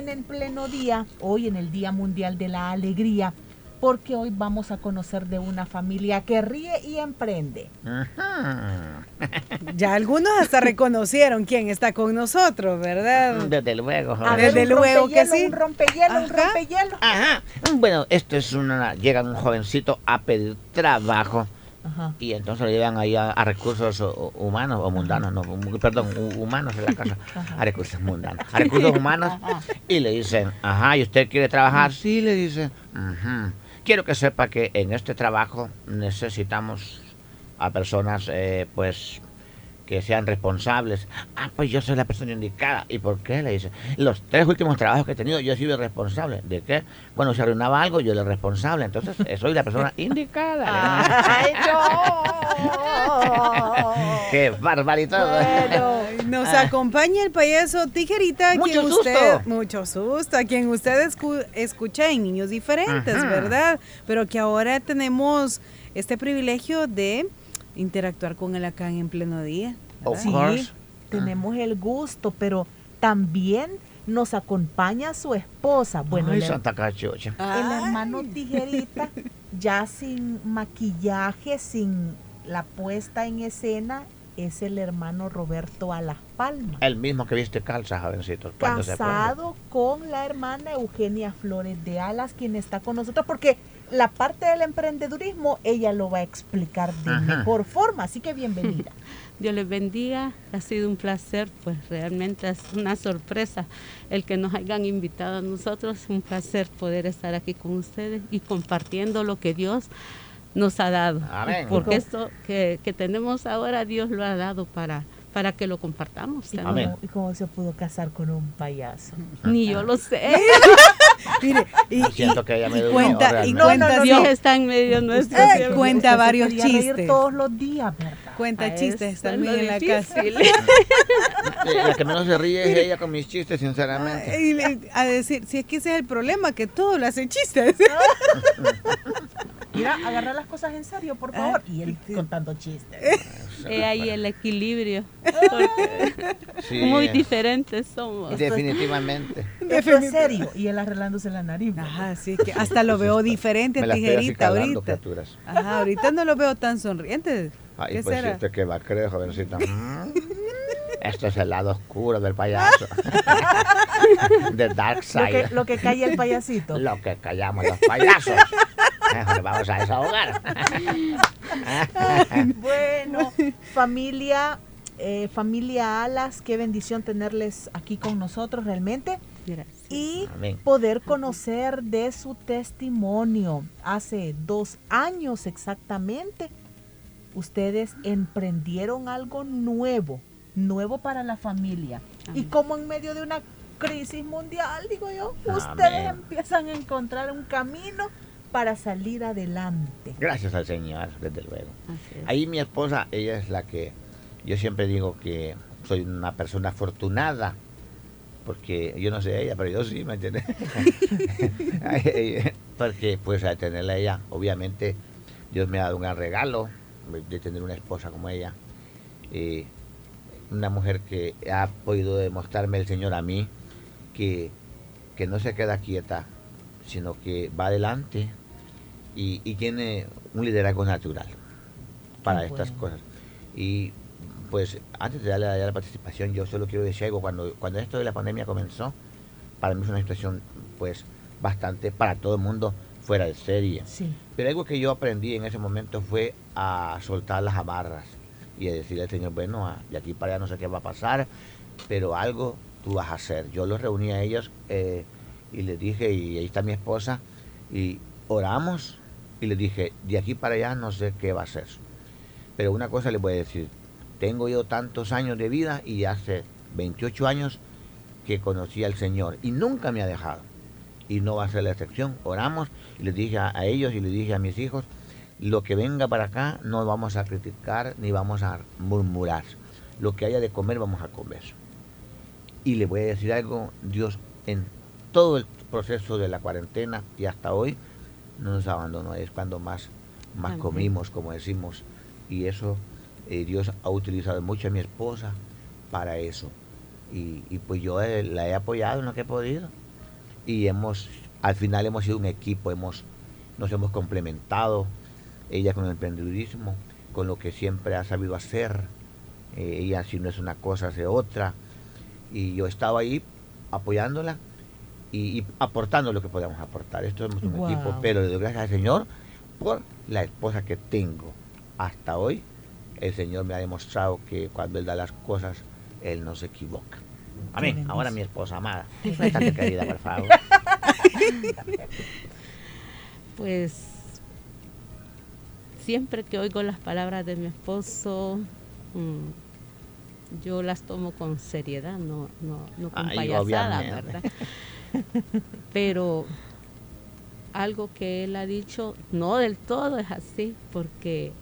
En el pleno día, hoy en el Día Mundial de la Alegría, porque hoy vamos a conocer de una familia que ríe y emprende. Ya algunos hasta reconocieron quién está con nosotros, ¿verdad? Desde luego. A joven. ver, Desde un luego que sí. Un rompehielo, un rompehielo. Ajá. Bueno, esto es una. Llega un jovencito a pedir trabajo Ajá. y entonces lo llevan ahí a, a recursos humanos o mundanos, no, perdón, hu- humanos en la casa. A recursos mundanos. A recursos humanos y le dicen, ajá, ¿y usted quiere trabajar? Sí, le dicen, "Ujú. Quiero que sepa que en este trabajo necesitamos a personas, eh, pues que sean responsables. Ah, pues yo soy la persona indicada. ¿Y por qué? Le dice. Los tres últimos trabajos que he tenido, yo he sido responsable. ¿De qué? Bueno, si arruinaba algo, yo era responsable. Entonces, eh, soy la persona indicada. ¡Ay, no! ¡Qué barbaridad! Bueno, nos acompaña el payaso Tijerita, Mucho quien susto. usted, mucho susto, a quien usted escu- escucha en Niños Diferentes, Ajá. ¿verdad? Pero que ahora tenemos este privilegio de interactuar con él acá en pleno día. Of Sí, course. tenemos el gusto, pero también nos acompaña su esposa. Bueno, Ay, el, Santa el hermano Tijerita, ya sin maquillaje, sin la puesta en escena, es el hermano Roberto a las Palmas. El mismo que viste calza, jovencito. se. Casado con la hermana Eugenia Flores de Alas, quien está con nosotros, porque la parte del emprendedurismo ella lo va a explicar de Ajá. mejor forma, así que bienvenida. Dios les bendiga, ha sido un placer, pues realmente es una sorpresa el que nos hayan invitado a nosotros, un placer poder estar aquí con ustedes y compartiendo lo que Dios nos ha dado. Amén. Porque esto que, que tenemos ahora Dios lo ha dado para, para que lo compartamos. ¿Y cómo, y cómo se pudo casar con un payaso? Ni yo lo sé. Mire, y, Siento y- que ella me y cuenta, y cuenta, No, no, Dios está en medio nuestro. Eh, cuenta varios chistes. todos los días, ¿verdad? cuenta Ah, chistes también en la casa. La que menos se ríe es ella con mis chistes, sinceramente. Y le- a decir, si es que ese es el problema, que todo lo hacen chistes. Mira, agarra las cosas en serio, por favor. Y él contando chistes. He ahí el equilibrio. Porque Sí, muy diferentes somos. Definitivamente. Esto es serio. Y él arreglándose la nariz. Ajá, sí, que hasta lo veo diferente, tijerita, ahorita. criaturas. Ajá, ahorita no lo veo tan sonriente. Ay, ¿Qué pues será? usted que va a creer, jovencita. Esto es el lado oscuro del payaso. The dark Lo side. que, lo que calla el payasito. Lo que callamos los payasos. Mejor vamos a desahogar. Bueno, familia, eh, familia Alas, qué bendición tenerles aquí con nosotros realmente Gracias. y Amén. poder conocer de su testimonio. Hace dos años exactamente, ustedes emprendieron algo nuevo, nuevo para la familia. Y como en medio de una crisis mundial, digo yo, Amén. ustedes empiezan a encontrar un camino para salir adelante. Gracias al Señor, desde luego. Ahí mi esposa, ella es la que yo siempre digo que soy una persona afortunada, porque yo no sé ella, pero yo sí, ¿me entiendes? Porque pues al tenerla a ella, obviamente Dios me ha dado un gran regalo de tener una esposa como ella, eh, una mujer que ha podido demostrarme el Señor a mí que, que no se queda quieta, sino que va adelante y, y tiene un liderazgo natural para estas bueno. cosas. Y pues antes de darle a la participación, yo solo quiero decir algo, cuando, cuando esto de la pandemia comenzó, para mí fue una situación pues bastante para todo el mundo fuera de serie. Sí. Pero algo que yo aprendí en ese momento fue a soltar las amarras y a decirle al Señor, bueno, de aquí para allá no sé qué va a pasar, pero algo tú vas a hacer. Yo los reuní a ellos eh, y les dije, y ahí está mi esposa, y oramos y les dije, de aquí para allá no sé qué va a ser. Pero una cosa les voy a decir, tengo yo tantos años de vida y hace 28 años que conocí al Señor y nunca me ha dejado. Y no va a ser la excepción. Oramos y les dije a, a ellos y les dije a mis hijos, lo que venga para acá no vamos a criticar ni vamos a murmurar. Lo que haya de comer vamos a comer. Y le voy a decir algo, Dios en todo el proceso de la cuarentena y hasta hoy no nos abandonó, es cuando más, más Amén. comimos, como decimos, y eso eh, Dios ha utilizado mucho a mi esposa para eso. Y, y pues yo eh, la he apoyado en lo que he podido. Y hemos, al final hemos sido un equipo, hemos, nos hemos complementado, ella con el emprendedurismo, con lo que siempre ha sabido hacer. Eh, ella si no es una cosa, hace otra. Y yo estaba ahí apoyándola y, y aportando lo que podíamos aportar. Esto es un Wow. equipo, pero le doy gracias al Señor por la esposa que tengo. Hasta hoy, el Señor me ha demostrado que cuando Él da las cosas, Él no se equivoca. Amén. Ahora mi esposa amada. Bastante querida, por favor. Pues siempre que oigo las palabras de mi esposo, mm, yo las tomo con seriedad, no, no, no con Ay, payasada, obviamente. ¿verdad? Pero algo que él ha dicho, no del todo es así, porque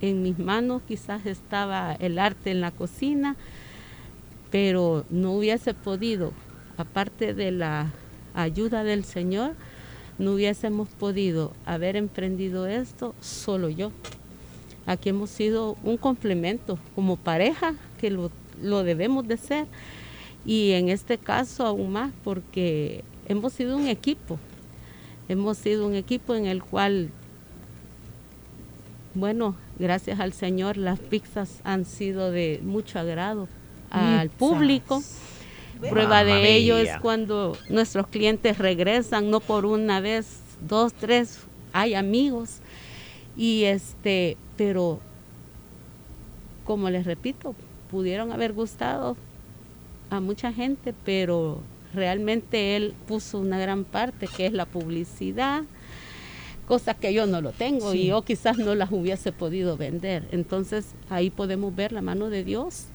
en mis manos quizás estaba el arte en la cocina, pero no hubiese podido, aparte de la ayuda del Señor, no hubiésemos podido haber emprendido esto solo yo. Aquí hemos sido un complemento como pareja, que lo, lo debemos de ser, y en este caso aún más porque hemos sido un equipo, hemos sido un equipo en el cual, bueno, gracias al Señor, las pizzas han sido de mucho agrado al Pizzas. público. Prueba de ello es cuando nuestros clientes regresan, no por una vez, dos, tres, hay amigos. Y este, pero como les repito, pudieron haber gustado a mucha gente, pero realmente él puso una gran parte que es la publicidad, cosas que yo no lo tengo y yo quizás no las hubiese podido vender. Entonces ahí podemos ver la mano de Dios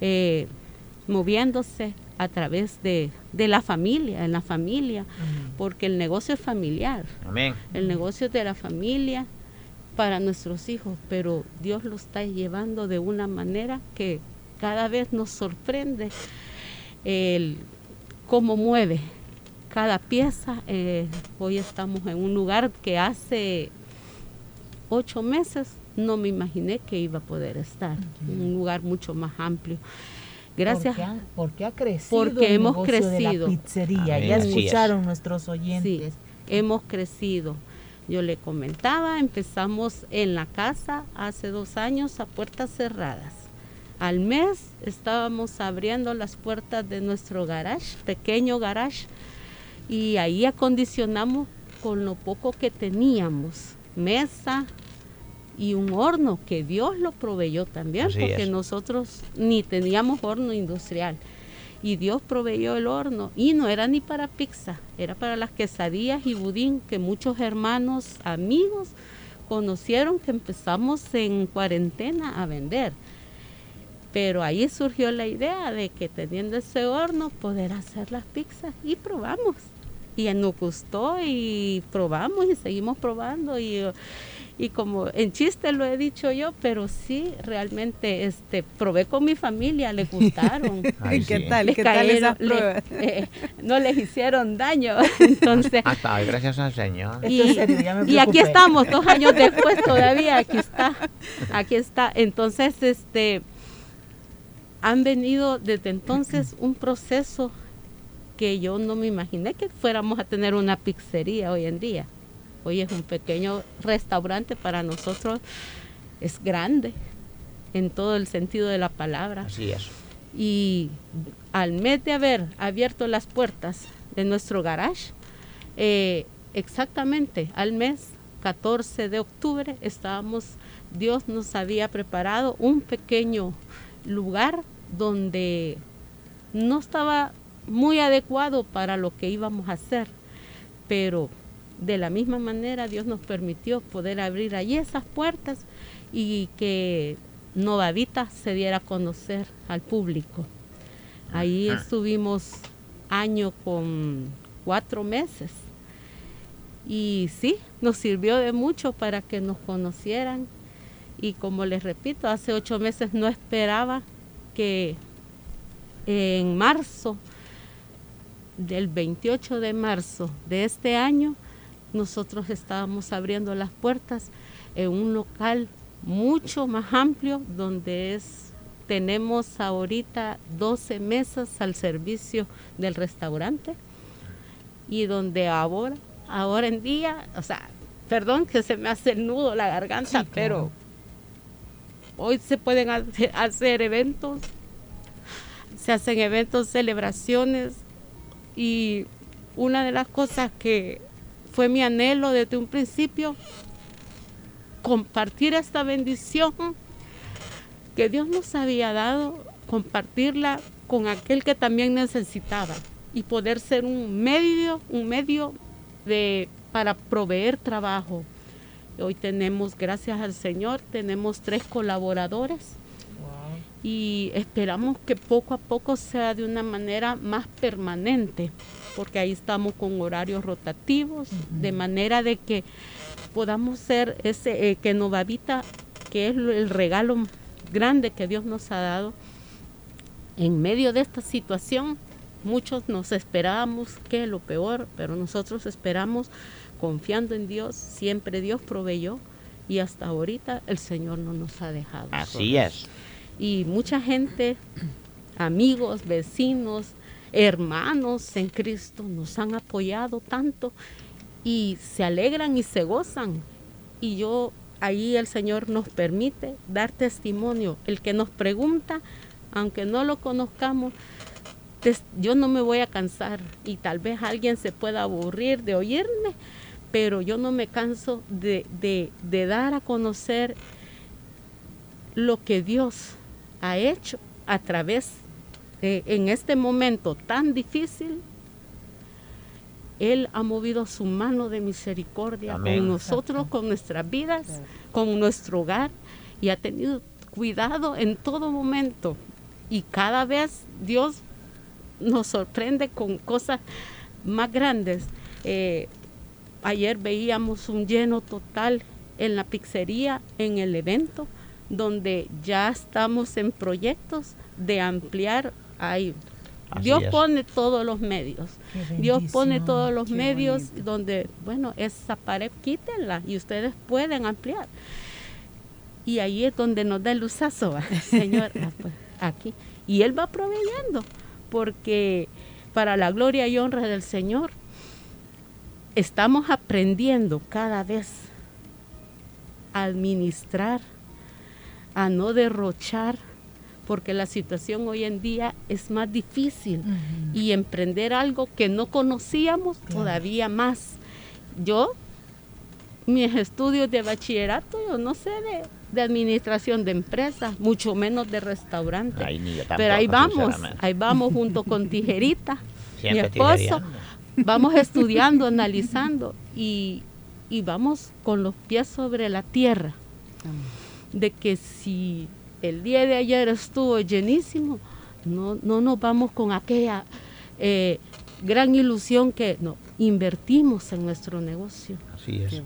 eh, moviéndose a través de, de la familia, en la familia, porque el negocio es familiar, Amén. el negocio es de la familia para nuestros hijos, pero Dios lo está llevando de una manera que cada vez nos sorprende el cómo mueve cada pieza. Eh, hoy estamos en un lugar que hace ocho meses no me imaginé que iba a poder estar, un lugar mucho más amplio. Gracias. Porque ha, porque ha crecido Porque el hemos negocio de la crecido. pizzería. Amén, Ya escucharon nuestros Sí, oyentes. hemos crecido. Yo le comentaba, empezamos en la casa hace dos años a puertas cerradas. Al mes estábamos abriendo las puertas de nuestro garage, pequeño garage, y ahí acondicionamos con lo poco que teníamos, mesa y un horno que Dios lo proveyó también, Así porque es. nosotros ni teníamos horno industrial. Y Dios proveyó el horno y no era ni para pizza, era para las quesadillas y budín que muchos hermanos, amigos conocieron que empezamos en cuarentena a vender. Pero ahí surgió la idea de que teniendo ese horno poder hacer las pizzas y probamos. Y nos gustó y probamos y seguimos probando y, y como en chiste lo he dicho yo, pero sí realmente este probé con mi familia, les gustaron. Ay, ¿Qué sí. tal? Les ¿Qué tal esas le- pruebas? eh, no les hicieron daño. Entonces, Hasta hoy, gracias al Señor. Y, y aquí estamos, dos años después todavía, aquí está, aquí está. Entonces, este, han venido desde entonces un proceso que yo no me imaginé que fuéramos a tener una pizzería hoy en día. Hoy es un pequeño restaurante para nosotros, es grande en todo el sentido de la palabra Así es. y al mes de haber abierto las puertas de nuestro garage, eh, exactamente al mes 14 de octubre estábamos, Dios nos había preparado un pequeño lugar donde no estaba muy adecuado para lo que íbamos a hacer, pero de la misma manera Dios nos permitió poder abrir allí esas puertas y que Novavita se diera a conocer al público. Ahí estuvimos año con cuatro meses. Y sí, nos sirvió de mucho para que nos conocieran. Y como les repito, hace ocho meses no esperaba que en marzo, del 28 de marzo de este año, nosotros estábamos abriendo las puertas en un local mucho más amplio donde es tenemos ahorita 12 mesas al servicio del restaurante y donde ahora ahora en día, o sea, perdón que se me hace el nudo la garganta, pero hoy se pueden hacer eventos, se hacen eventos, celebraciones y una de las cosas que fue mi anhelo desde un principio, compartir esta bendición que Dios nos había dado, compartirla con aquel que también necesitaba y poder ser un medio, un medio de, para proveer trabajo. Hoy tenemos, gracias al Señor, tenemos tres colaboradores y esperamos que poco a poco sea de una manera más permanente, porque ahí estamos con horarios rotativos, de manera de que podamos ser ese eh, que Novavita, que es el regalo grande que Dios nos ha dado, en medio de esta situación, muchos nos esperábamos que lo peor, pero nosotros esperamos confiando en Dios, siempre Dios proveyó y hasta ahorita el Señor no nos ha dejado. Así es. Y mucha gente, amigos, vecinos, hermanos en Cristo nos han apoyado tanto y se alegran y se gozan. Y yo ahí el Señor nos permite dar testimonio. El que nos pregunta, aunque no lo conozcamos, yo no me voy a cansar y tal vez alguien se pueda aburrir de oírme, pero yo no me canso de, de dar a conocer lo que Dios ha hecho a través en este momento tan difícil, Él ha movido su mano de misericordia con nosotros, con nuestras vidas, con nuestro hogar y ha tenido cuidado en todo momento. Y cada vez Dios nos sorprende con cosas más grandes. Eh, ayer veíamos un lleno total en la pizzería, en el evento, donde ya estamos en proyectos de ampliar ahí. Dios pone todos los medios. Dios pone todos los medios donde, bueno, esa pared quítenla y ustedes pueden ampliar. Y ahí es donde nos da el luzazo, Señor, ah, pues, aquí. Y Él va proveyendo porque para la gloria y honra del Señor estamos aprendiendo cada vez a administrar, a no derrochar, porque la situación hoy en día es más difícil y emprender algo que no conocíamos todavía más. Yo, mis estudios de bachillerato, yo no sé de de administración de empresas, mucho menos de restaurantes. Pero ahí vamos, ahí vamos junto con Tijerita, mi esposo, vamos estudiando, analizando y, vamos con los pies sobre la tierra. De que si el día de ayer estuvo llenísimo, no, no nos vamos con aquella eh, gran ilusión que no, invertimos en nuestro negocio.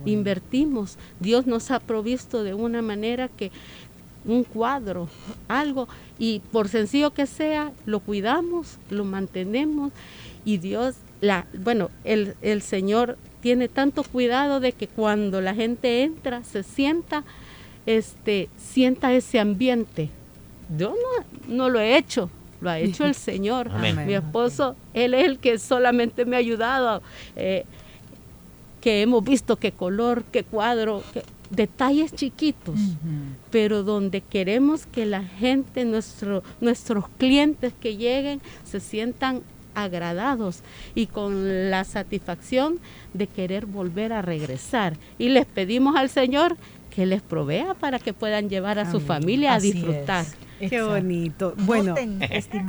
Invertimos. Dios nos ha provisto de una manera que un cuadro, algo, y por sencillo que sea, lo cuidamos, lo mantenemos y Dios, la, bueno, el, el Señor tiene tanto cuidado de que cuando la gente entra, se sienta, este, sienta ese ambiente. Yo no, no lo he hecho, lo ha hecho el Señor. Mi esposo, él es el que solamente me ha ayudado. Eh, que hemos visto qué color, qué cuadro, detalles chiquitos, pero donde queremos que la gente, nuestro, nuestros clientes que lleguen, se sientan agradados y con la satisfacción de querer volver a regresar. Y les pedimos al Señor que les provea para que puedan llevar a su familia a disfrutar. Qué bonito. Bueno,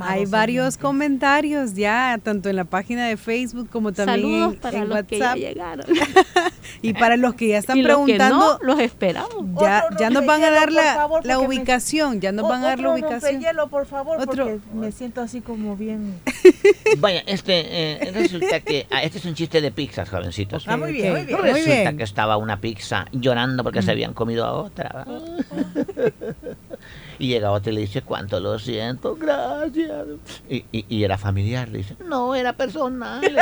hay varios comentarios ya, tanto en la página de Facebook como también Saludos en- para en los que ya WhatsApp. llegaron. y para los que ya están y los que preguntando, no, los esperamos. ya, ya nos van a dar la, favor, la porque me- ubicación, ya nos van a dar la ubicación. rompehielo, por favor, Otro- porque me siento así como bien... Vaya, este, eh, resulta que, ah, este es un chiste de pizzas, jovencitos. Ah, muy bien, muy bien. Muy Resulta bien. que estaba una pizza llorando porque se habían comido a otra. y llega otra y le dice, cuánto lo siento, gracias. Y, y- y era familiar, le dice, no, era personal.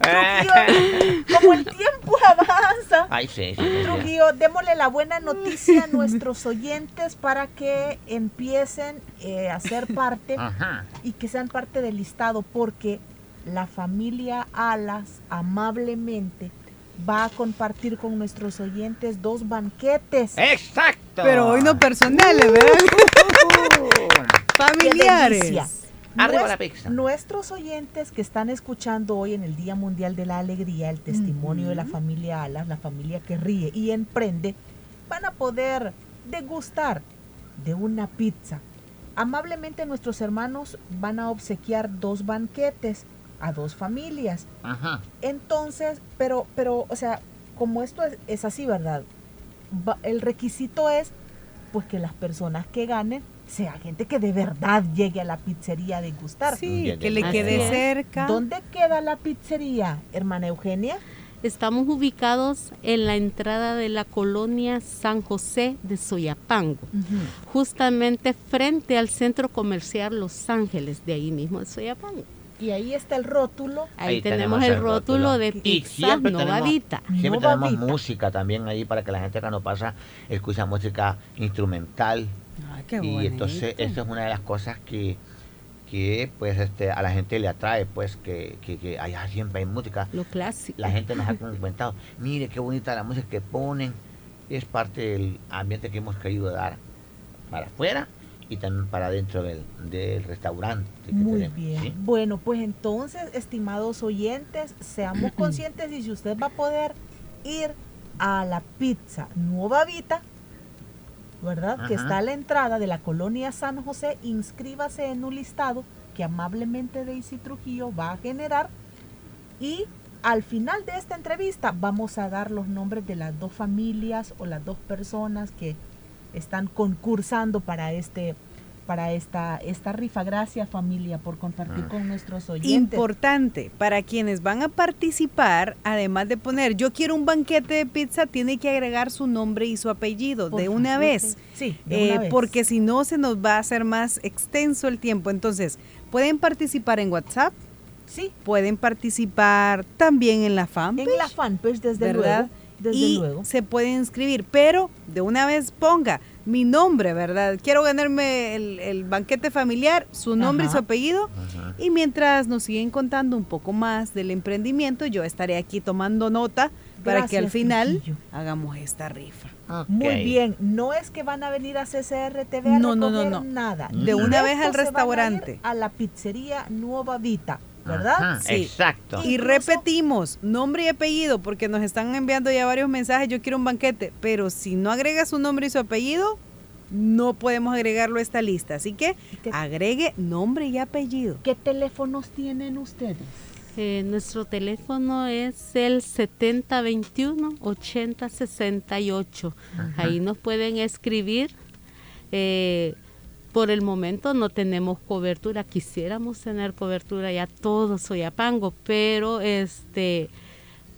Trujillo, como el tiempo avanza, Ay, sí, sí, sí, sí. Trujillo, démosle la buena noticia a nuestros oyentes para que empiecen eh, a ser parte Ajá. y que sean parte del listado, porque la familia Alas amablemente va a compartir con nuestros oyentes dos banquetes. Exacto. Pero hoy no personales, ¿verdad? ¡Qué Familiares. delicia! Arriba Nues- la pizza. Nuestros oyentes que están escuchando hoy en el Día Mundial de la Alegría el testimonio de la familia Alas, la familia que ríe y emprende, van a poder degustar de una pizza. Amablemente nuestros hermanos van a obsequiar dos banquetes a dos familias. Ajá. Entonces, pero, pero, o sea, como esto es, es así, ¿verdad? Va- el requisito es, pues, que las personas que ganen sea gente que de verdad llegue a la pizzería a degustar. Sí, Bien, que le Así quede es. cerca. ¿Dónde queda la pizzería, hermana Eugenia? Estamos ubicados en la entrada de la colonia San José de Soyapango, justamente frente al centro comercial Los Ángeles, de ahí mismo de Soyapango. Y ahí está el rótulo. Ahí, Ahí tenemos, tenemos el rótulo, rótulo. de pizza siempre tenemos- Novavita. Siempre tenemos música también ahí para que la gente cuando pasa escucha música instrumental. Ay, qué y bonito. entonces eso es una de las cosas que, que pues este a la gente le atrae, pues que, que, que allá siempre hay música. Lo clásico. La gente nos ha comentado, mire qué bonita la música que ponen. Es parte del ambiente que hemos querido dar para afuera y también para dentro del, del restaurante. que Muy tenemos, bien. ¿sí? Bueno, pues entonces, estimados oyentes, seamos conscientes y si usted va a poder ir a la pizza Nueva Vita, ¿verdad? Que está a la entrada de la colonia San José, inscríbase en un listado que amablemente Daisy Trujillo va a generar y al final de esta entrevista vamos a dar los nombres de las dos familias o las dos personas que están concursando para este para esta esta rifa. Gracias familia por compartir Ah. con nuestros oyentes. Importante, para quienes van a participar, además de poner yo quiero un banquete de pizza, tiene que agregar su nombre y su apellido Por de una favor. vez. Sí, de Eh, una vez. porque si no se nos va a hacer más extenso el tiempo. Entonces, pueden participar en WhatsApp, sí, pueden participar también en la fanpage. en la fanpage desde ¿verdad? luego, desde y luego. se pueden inscribir, pero de una vez ponga mi nombre, ¿verdad? Quiero ganarme el, el banquete familiar, su nombre y su apellido. Ajá. Y mientras nos siguen contando un poco más del emprendimiento, yo estaré aquí tomando nota para que al final Trujillo. hagamos esta rifa. Muy bien, no es que van a venir a CCR TV a No, no, no, no. nada. De una vez al se van a ir restaurante. A, la pizzería Nueva Vita, ¿verdad? Ajá, Sí. Exacto. Y repetimos, nombre y apellido, porque nos están enviando ya varios mensajes, yo quiero un banquete, pero si no agrega su nombre y su apellido, no podemos agregarlo a esta lista. Así que ¿Qué- agregue nombre y apellido. ¿Qué teléfonos tienen ustedes? Eh, nuestro teléfono es el 7021-8068. Ahí nos pueden escribir. Eh, por el momento no tenemos cobertura. Quisiéramos tener cobertura ya todo Soyapango, pero este,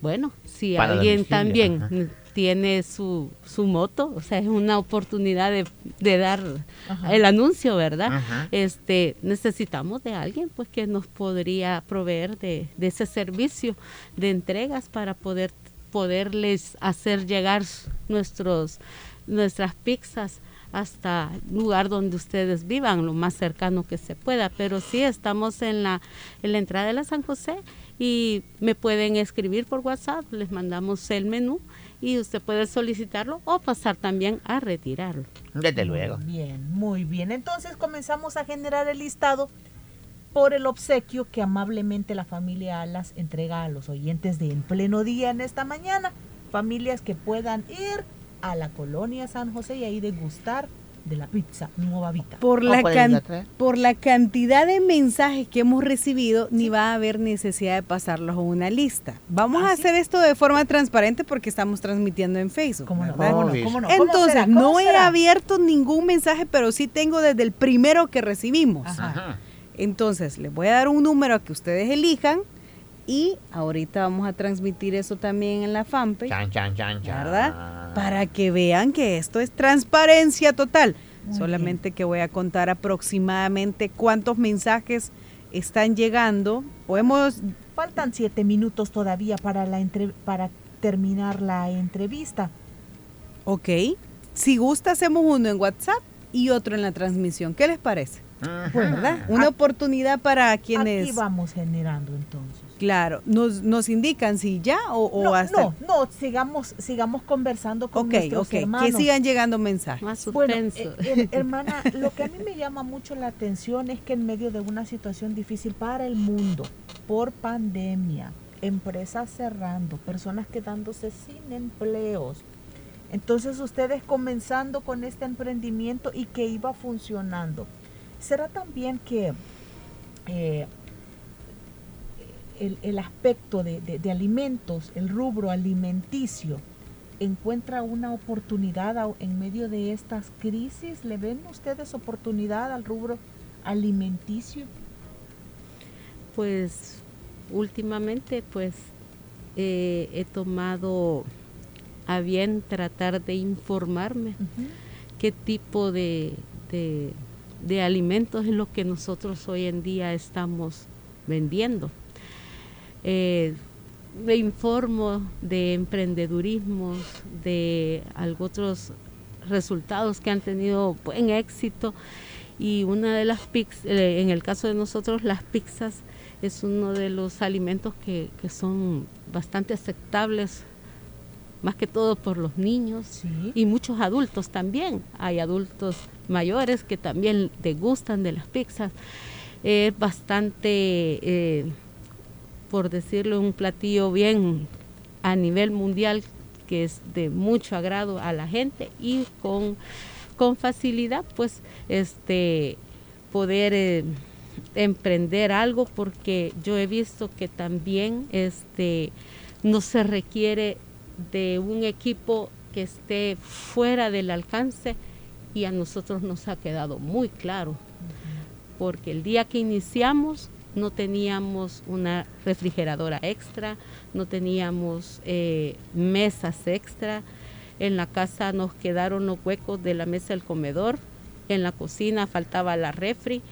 bueno, si Para alguien también ajá. tiene su, su moto, o sea, es una oportunidad de, de dar Ajá. el anuncio, ¿verdad? Ajá. este necesitamos de alguien pues que nos podría proveer de, de ese servicio de entregas para poder poderles hacer llegar nuestros nuestras pizzas hasta el lugar donde ustedes vivan, lo más cercano que se pueda. Pero sí, estamos en la, en la entrada de la San José y me pueden escribir por WhatsApp, les mandamos el menú y usted puede solicitarlo o pasar también a retirarlo. Desde luego. Bien, muy bien. Entonces comenzamos a generar el listado por el obsequio que amablemente la familia Alas entrega a los oyentes de En Pleno Día en esta mañana. Familias que puedan ir a la colonia San José y ahí degustar de la pizza Nueva Vita. Por la, can- a por la cantidad de mensajes que hemos recibido, ni va a haber necesidad de pasarlos a una lista. Vamos ¿Ah, a sí? hacer esto de forma transparente porque estamos transmitiendo en Facebook. ¿Cómo no? ¿verdad? ¿Cómo no? Obvio. ¿Cómo no? ¿Cómo Entonces, no he será? abierto ningún mensaje, pero sí tengo desde el primero que recibimos. Ajá. Ajá. Entonces, les voy a dar un número que ustedes elijan y ahorita vamos a transmitir eso también en la fanpage, Chan, chan, chan, chan. ¿verdad? Para que vean que esto es transparencia total. Muy Solamente que voy a contar aproximadamente cuántos mensajes están llegando. Podemos, Faltan siete minutos todavía para, la entre- para terminar la entrevista. ok, si gusta hacemos uno en WhatsApp y otro en la transmisión. ¿Qué les parece? ¿Verdad? Una oportunidad para Aquí quienes... vamos generando entonces. Claro, nos, nos indican si ya o, o no, hasta... no, no, sigamos, sigamos conversando con Ok, nuestros ok, hermanos. que sigan llegando mensajes. Más Bueno, eh, eh, hermana, lo que a mí me llama mucho la atención es que en medio de una situación difícil para el mundo, por pandemia, empresas cerrando, personas quedándose sin empleos, entonces ustedes comenzando con este emprendimiento y que iba funcionando, ¿será también que eh, el, el aspecto de, de- de alimentos, el rubro alimenticio, encuentra una oportunidad en medio de estas crisis? ¿Le ven ustedes oportunidad al rubro alimenticio? Pues últimamente pues eh, he tomado a bien tratar de informarme qué tipo de, de- de alimentos es lo que nosotros hoy en día estamos vendiendo. Eh, me informo de emprendedurismos, de otros resultados que han tenido buen éxito y una de las pizzas, en el caso de nosotros las pizzas es uno de los alimentos que, que son bastante aceptables, más que todo por los niños Sí. y muchos adultos también. Hay adultos mayores que también degustan de las pizzas. Es bastante, eh, por decirlo, un platillo bien a nivel mundial que es de mucho agrado a la gente y con, con facilidad pues este poder eh, emprender algo porque yo he visto que también este no se requiere de un equipo que esté fuera del alcance y a nosotros nos ha quedado muy claro. Porque el día que iniciamos no teníamos una refrigeradora extra, no teníamos eh, mesas extra, en la casa nos quedaron los huecos de la mesa del comedor, en la cocina faltaba la refri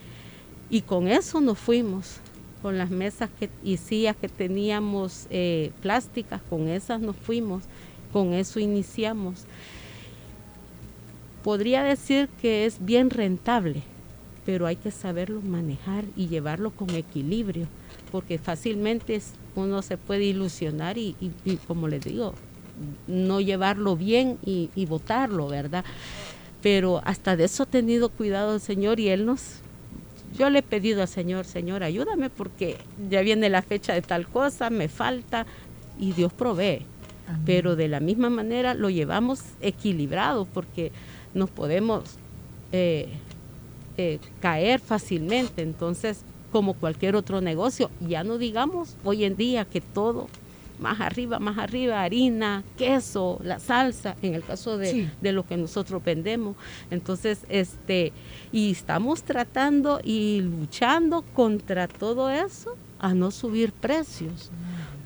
y con eso nos fuimos, con las mesas que, y sillas que teníamos eh, plásticas, con esas nos fuimos, con eso iniciamos. Podría decir que es bien rentable, pero hay que saberlo manejar y llevarlo con equilibrio, porque fácilmente uno se puede ilusionar y, y- y, como les digo, no llevarlo bien y, y botarlo, ¿verdad? Pero hasta de eso ha tenido cuidado el Señor y Él nos... Yo le he pedido al Señor, Señor, ayúdame porque ya viene la fecha de tal cosa, me falta y Dios provee. Pero de la misma manera lo llevamos equilibrado porque nos podemos eh, eh, caer fácilmente. Entonces, como cualquier otro negocio, ya no digamos hoy en día que todo más arriba, más arriba, harina, queso, la salsa, en el caso de, Sí. de lo que nosotros vendemos. Entonces, este, y estamos tratando y luchando contra todo eso a no subir precios,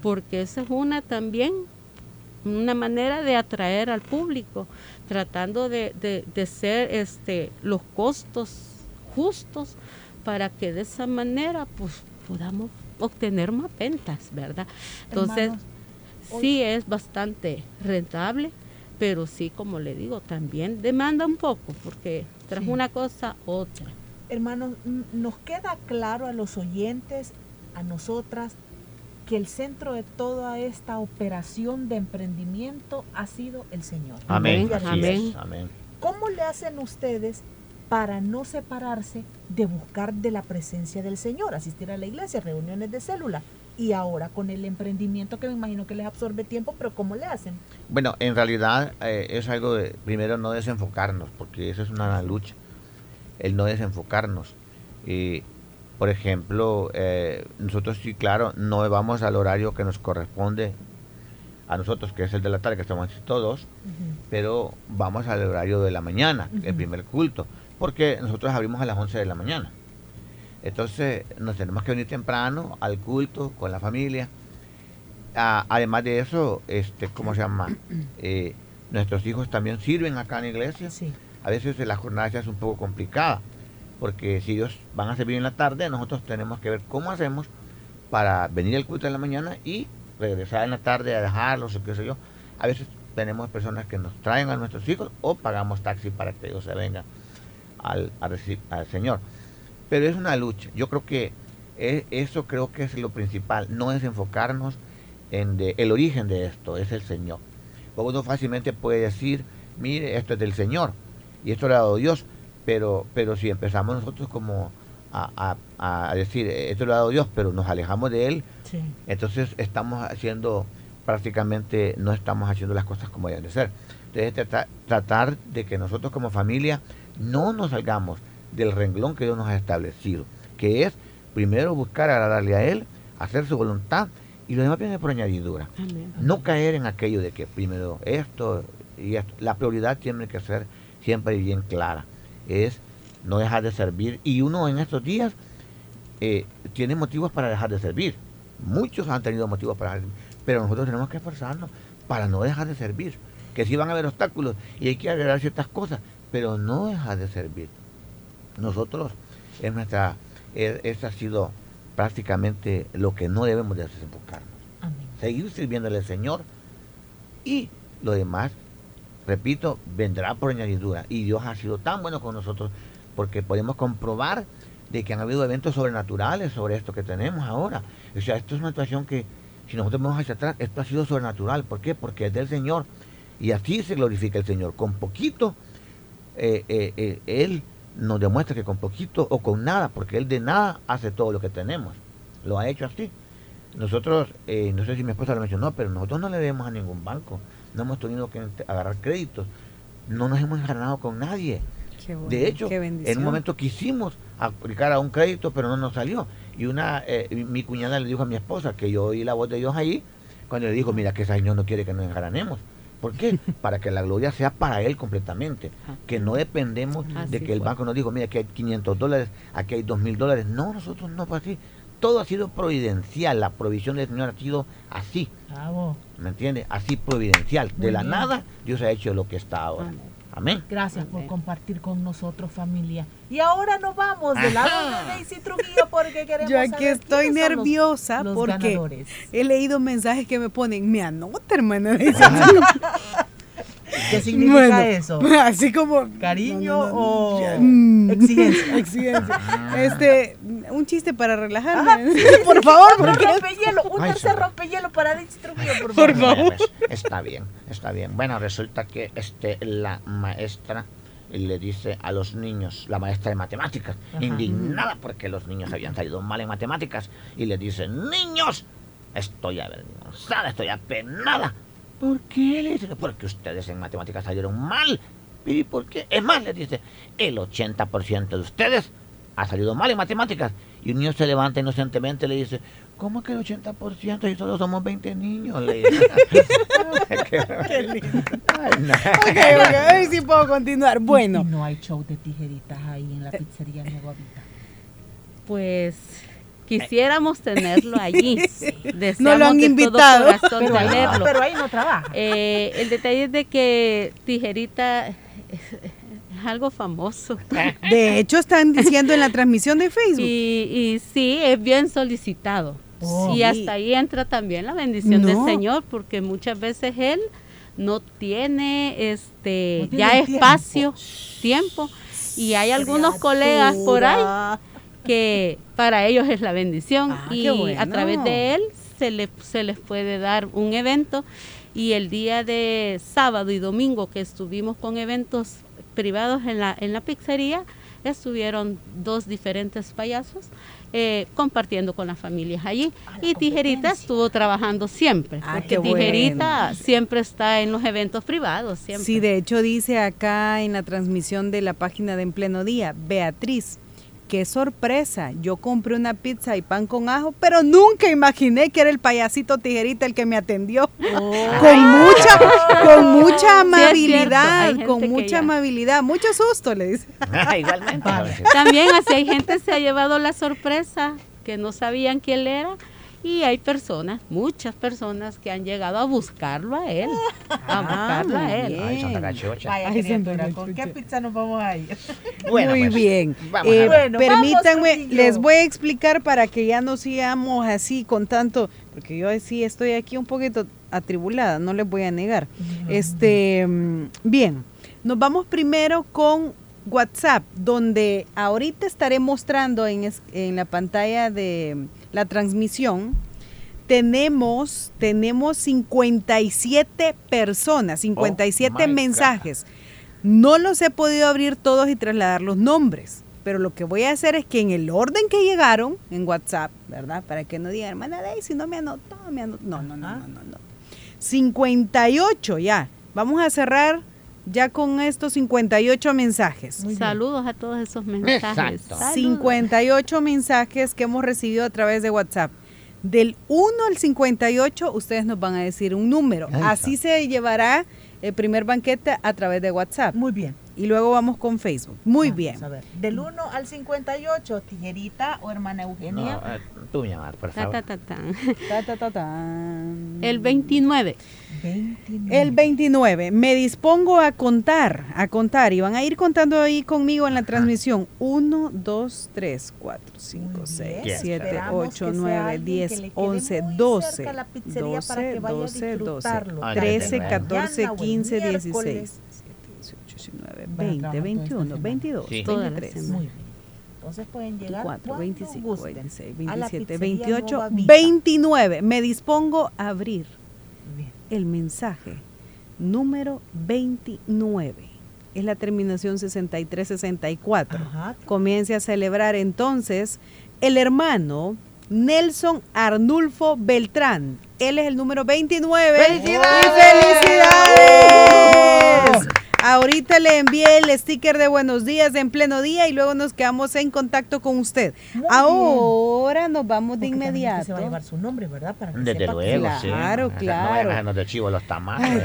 porque esa es una también una manera de atraer al público, tratando de, de- de ser este, los costos justos para que de esa manera pues podamos obtener más ventas, ¿verdad? Entonces, Hermanos, sí es bastante rentable, pero sí, como le digo, también demanda un poco, porque tras Sí. una cosa, otra. Hermanos, nos queda claro a los oyentes, a nosotras, que el centro de toda esta operación de emprendimiento ha sido el Señor. Amén. Amén. Amén. ¿Cómo le hacen ustedes para no separarse de buscar de la presencia del Señor, asistir a la iglesia, reuniones de célula y ahora con el emprendimiento que me imagino que les absorbe tiempo, pero ¿cómo le hacen? Bueno, en realidad eh, es algo de, primero, no desenfocarnos, porque eso es una lucha, el no desenfocarnos. Y, por ejemplo, eh, nosotros sí, claro, no vamos al horario que nos corresponde a nosotros, que es el de la tarde, que estamos todos, pero vamos al horario de la mañana, el primer culto, porque nosotros abrimos a las 11 de la mañana. Entonces nos tenemos que venir temprano al culto con la familia. Ah, además de eso, este, ¿cómo se llama? Eh, nuestros hijos también sirven acá en la iglesia. Sí. A veces la jornada se hace un poco complicada, porque si ellos van a servir en la tarde, nosotros tenemos que ver cómo hacemos para venir al culto en la mañana y regresar en la tarde a dejarlos o qué sé yo. A veces tenemos personas que nos traen a nuestros hijos o pagamos taxi para que ellos se vengan al, al Señor. Pero es una lucha. Yo creo que e- eso creo que es lo principal. No es enfocarnos en de- el origen de esto, es el Señor. Uno fácilmente puede decir, mire, esto es del Señor y esto lo ha dado Dios. Pero, pero si empezamos nosotros como a, a- a decir, esto lo ha dado Dios, pero nos alejamos de Él, Sí. entonces estamos haciendo prácticamente, no estamos haciendo las cosas como deben de ser. Entonces trata- tratar de que nosotros como familia no nos salgamos del renglón que Dios nos ha establecido, que es primero buscar agradarle a Él, hacer su voluntad y lo demás viene por añadidura. Amén. No caer en aquello de que primero esto y esto. La prioridad tiene que ser siempre bien clara. Es no dejar de servir. Y uno en estos días eh, tiene motivos para dejar de servir. Muchos han tenido motivos para dejar de servir. Pero nosotros tenemos que esforzarnos para no dejar de servir. Que sí van a haber obstáculos y hay que agregar ciertas cosas, pero no dejar de servir. Nosotros, es nuestra, es, ese ha sido prácticamente lo que no debemos de desenfocarnos Amén. seguir sirviéndole al Señor y lo demás, repito, vendrá por añadidura. Y Dios ha sido tan bueno con nosotros porque podemos comprobar de que han habido eventos sobrenaturales sobre esto que tenemos ahora. O sea, esto es una situación que, si nosotros vamos hacia atrás, esto ha sido sobrenatural. ¿Por qué? Porque es del Señor. Y así se glorifica el Señor. Con poquito, eh, eh, eh, Él nos demuestra que con poquito o con nada, porque Él de nada hace todo lo que tenemos. Lo ha hecho así. Nosotros, eh, no sé si mi esposa lo mencionó, pero nosotros no le debemos a ningún banco. No hemos tenido que agarrar créditos. No nos hemos enganado con nadie. Bueno, De hecho, en un momento quisimos aplicar a un crédito, pero no nos salió. Y una, eh, mi cuñada le dijo a mi esposa que yo oí la voz de Dios ahí, cuando le dijo, mira que ese Señor no quiere que nos engranemos. ¿Por qué? Para que la gloria sea para Él completamente. Que no dependemos de Así que el banco nos dijo, mira, aquí hay 500 dólares, aquí hay 2 mil dólares. No, nosotros no fue así. Todo ha sido providencial. La provisión del Señor ha sido así. Bravo. ¿Me entiendes? Así providencial. Muy De la bien. nada, Dios ha hecho lo que está ahora. Amén. Amén. Gracias por compartir con nosotros, familia. Y ahora nos vamos del lado de Daisy Trujillo porque queremos Yo aquí saber estoy los- nerviosa los porque ganadores. he leído mensajes que me ponen, me anota, hermana. ¿Qué significa Bueno, eso? Así como ¿Cariño No, no, no, o ya. Exigencia? Exigencia. Este, un chiste para Ajá, relajarme. sí, por favor, porque rompehielo, un Ay, tercer rompehielo para Daisy Trujillo, por Por favor. pues, está bien, está bien. Bueno, resulta que este la maestra le dice a los niños, la maestra de matemáticas, Ajá. indignada porque los niños habían salido mal en matemáticas, y le dice, niños, estoy avergonzada, estoy apenada. ¿Por qué? Le dice, porque ustedes en matemáticas salieron mal. ¿Y por qué? Es más, le dice, el 80% de ustedes ha salido mal en matemáticas. Y un niño se levanta inocentemente y le dice, ¿cómo que el 80% y solo somos 20 niños? Le dice. Qué lindo. Ay, no. Ok, ok, a ver si puedo continuar. Bueno, no hay show de tijeritas ahí en la pizzería Nueva Vida. Pues quisiéramos tenerlo allí. Deseamos No lo han de invitado. Pero ahí, pero ahí no trabaja. Eh, el detalle es de que Tijerita es, algo famoso. de hecho están diciendo en la transmisión de Facebook. Y, y sí, es bien solicitado. Oh. y hasta ahí entra también la bendición No. del Señor, porque muchas veces Él no tiene este No tiene ya tiempo. espacio, tiempo. Y hay algunos colegas por ahí que para ellos es la bendición Ah, y bueno. a través de él se, le, se les puede dar un evento y el día de sábado y domingo que estuvimos con eventos privados en la, en la pizzería, estuvieron dos diferentes payasos eh, compartiendo con las familias allí. y Tijerita estuvo trabajando siempre, Ah, porque bueno. Tijerita siempre está en los eventos privados, siempre. Sí, de hecho dice acá en la transmisión de la página de En Pleno Día, Beatriz, qué sorpresa, yo compré una pizza y pan con ajo, pero nunca imaginé que era el payasito tijerita el que me atendió. Con mucha, con mucha amabilidad, con mucha amabilidad, mucho susto, le dice. Igualmente. También así hay gente se ha llevado la sorpresa que no sabían quién era y hay personas, muchas personas que han llegado a buscarlo a él, a buscarlo muy a él. bien. Ay, Santa Cachucha. Ay, ¿con qué pizza nos vamos a ir? Bueno, Muy pues, bien. vamos Eh. Bueno, permítanme, vamos, les voy a explicar para que ya no sigamos así con tanto, porque yo sí estoy aquí un poquito atribulada, no les voy a negar. Este, mm, bien, nos vamos primero con WhatsApp, donde ahorita estaré mostrando en, es- en la pantalla de la transmisión. Tenemos, tenemos 57 personas, 57 my God. mensajes. No los he podido abrir todos y trasladar los nombres, pero lo que voy a hacer es que en el orden que llegaron en WhatsApp, ¿verdad? Para que no digan, hermana Daisy, no me anotó, me anotó. No, no, no, no, no, no. 58 ya. Vamos a cerrar ya con estos 58 mensajes. Saludos a todos esos mensajes. Exacto. Saludos. 58 mensajes que hemos recibido a través de WhatsApp. Del 1 al 58, ustedes nos van a decir un número. Así se llevará el primer banquete a través de WhatsApp. Muy bien. Y luego vamos con Facebook. Muy Vamos bien. A ver, del 1 al 58, tijerita o hermana Eugenia. No, eh, tú, mi amor, por Ta, favor. ta, ta. Ta, ta, ta, tan. El 29. 29. El 29. Me dispongo a contar, a contar. Y van a ir contando ahí conmigo en la transmisión. 1, 2, 3, 4, 5, Muy 6, bien. 7, Esperamos 8, que sea 9, alguien que 10, le quede 11, muy 12, cerca la pizzería 12, para que vaya a 12, 12, disfrutarlo. Ay, 13, Mañana 14, o el 15, miércoles. 16, 18, 19, Van a 20, trabajar toda 21, esta semana. 22, Sí. Toda la 23, semana. Muy bien. Entonces pueden llegar 24, cuando 25, gusten 26, a la 27, pizzería 28, Nueva Vita. 29. Me dispongo a abrir Bien. el mensaje número 29. Es la terminación 6364. Ajá. Comience a celebrar entonces el hermano Nelson Arnulfo Beltrán. Él es el número 29. ¡Felicidades! ¡Y felicidades! Ahorita le envié el sticker de buenos días en pleno día y luego nos quedamos en contacto con usted. Muy Ahora nos vamos de Porque inmediato. Se va a llevar su nombre, ¿verdad? Para que Desde sepa que- luego, sí. Claro, No claro. a dejarnos de chivo los tamales.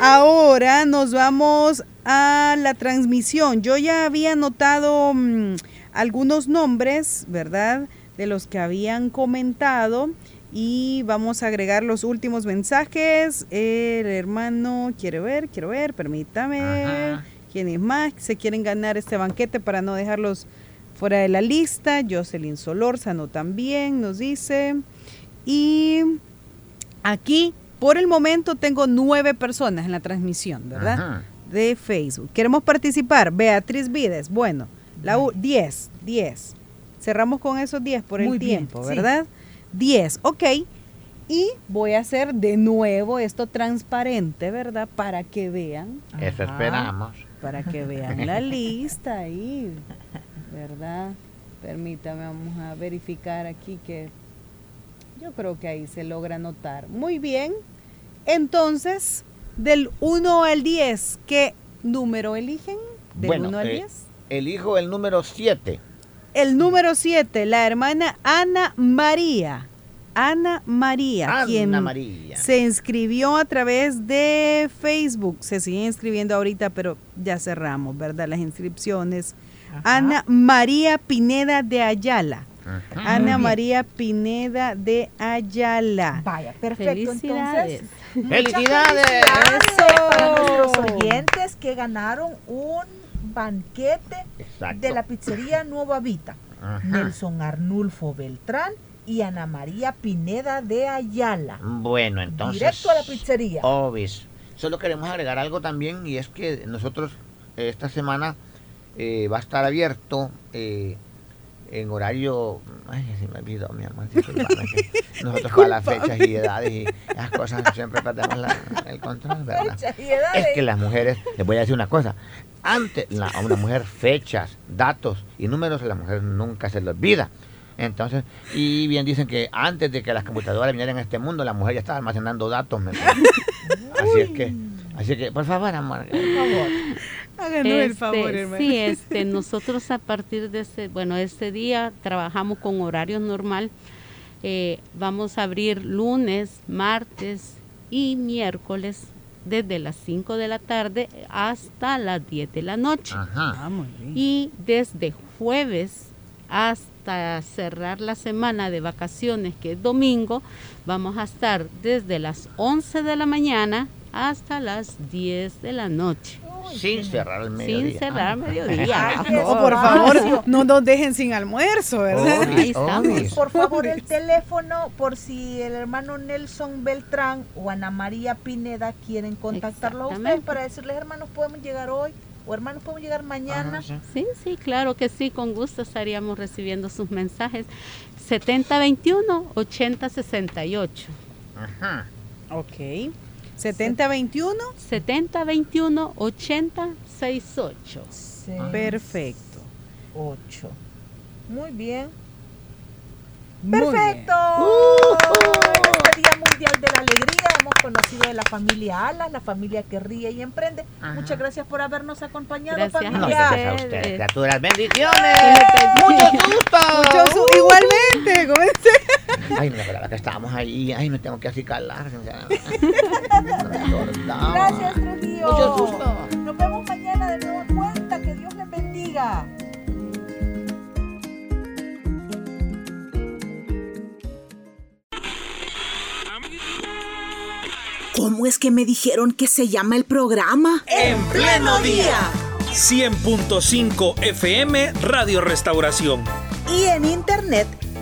Ahora nos vamos a la transmisión. Yo ya había notado mm, algunos nombres, ¿verdad? De los que habían comentado. Y vamos a agregar los últimos mensajes. El hermano quiere ver, quiero ver, permítame. Ajá. ¿Quiénes más se quieren ganar este banquete para no dejarlos fuera de la lista? Jocelyn Solórzano también nos dice. Y Aquí, por el momento, tengo nueve personas en la transmisión, ¿verdad? Ajá. De Facebook. ¿Queremos participar? Beatriz Vides. Bueno, la u- 10, 10. Cerramos con esos 10 por el bien, tiempo, sí. ¿Verdad? 10, ok. Y voy a hacer de nuevo esto transparente, ¿verdad? Para que vean, Eso Ajá. esperamos. para que vean la lista ahí, ¿verdad? Permítame, vamos a verificar aquí que yo creo que ahí se logra notar. Muy bien. Entonces, del 1 al 10, ¿qué número eligen? Del Bueno, 1 al eh, 10. Elijo el número 7. El número 7, la hermana Ana María. Ana María, Ana quien María. se inscribió a través de Facebook. Se sigue inscribiendo ahorita, pero ya cerramos, ¿verdad? Las inscripciones. Ajá. Ana María Pineda de Ayala. Ajá. Ana. María Pineda de Ayala. Vaya, perfecto. Felicidades. Entonces, ¡Felicidades! felicidades para nuestros oyentes que ganaron un banquete Exacto. de la pizzería Nueva Vita. Ajá. Nelson Arnulfo Beltrán y Ana María Pineda de Ayala. Bueno, entonces. Directo a la pizzería. Obis. Solo queremos agregar algo también y es que nosotros eh, esta semana eh, va a estar abierto eh, en horario. Ay, se me olvidó, mi que Nosotros para las fechas y edades y las cosas siempre perdemos la- el control, ¿verdad? Fechas y edades. Es que las mujeres, les voy a decir una cosa. Antes, la- a una mujer, fechas, datos y números, la mujer nunca se le olvida. Entonces, y bien dicen que antes de que las computadoras vinieran a este mundo, la mujer ya estaba almacenando datos. así es que, así que, por favor, amor. Por favor. Háganos el Este, favor, hermano. Sí, este, nosotros a partir de ese, bueno, este día trabajamos con horario normal. Eh, vamos a abrir lunes, martes y miércoles desde las 5 de la tarde hasta las 10 de la noche. Ajá. Ah, muy bien. Y desde jueves hasta cerrar la semana de vacaciones, que es domingo, vamos a estar desde las 11 de la mañana hasta las 10 de la noche. Sin cerrar el mediodía. Sin cerrar al mediodía. Ay, qué No, por favor, no nos dejen sin almuerzo, ¿verdad? Obis, Ahí estamos. Por favor, el teléfono, por si el hermano Nelson Beltrán o Ana María Pineda quieren contactarlo a ustedes para decirles, hermanos, podemos llegar hoy o hermanos, podemos llegar mañana. Ajá, sí. Sí, sí, claro que sí, con gusto estaríamos recibiendo sus mensajes. 7021-8068. Ajá. Ok. 7021. 7021-8068. Seis, Perfecto. ocho. Muy bien. Muy bien. Perfecto. En este Día Mundial de la Alegría hemos conocido de la familia Alas, la familia que ríe y emprende. Ajá. Muchas gracias por habernos acompañado, Gracias No, familia. gracias a ustedes. criaturas. ¡Bendiciones! Mucho gusto! Mucho su- igualmente, ¿cómo es? Ay, no me acordaba que estábamos ahí. Ay, me tengo que acicalar. Gracias, Trujillo. Mucho gusto. Nos vemos mañana de nueva cuenta. Que Dios les bendiga. ¿Cómo es que me dijeron que se llama el programa? En pleno día. 100.5 FM Radio Restauración. Y en internet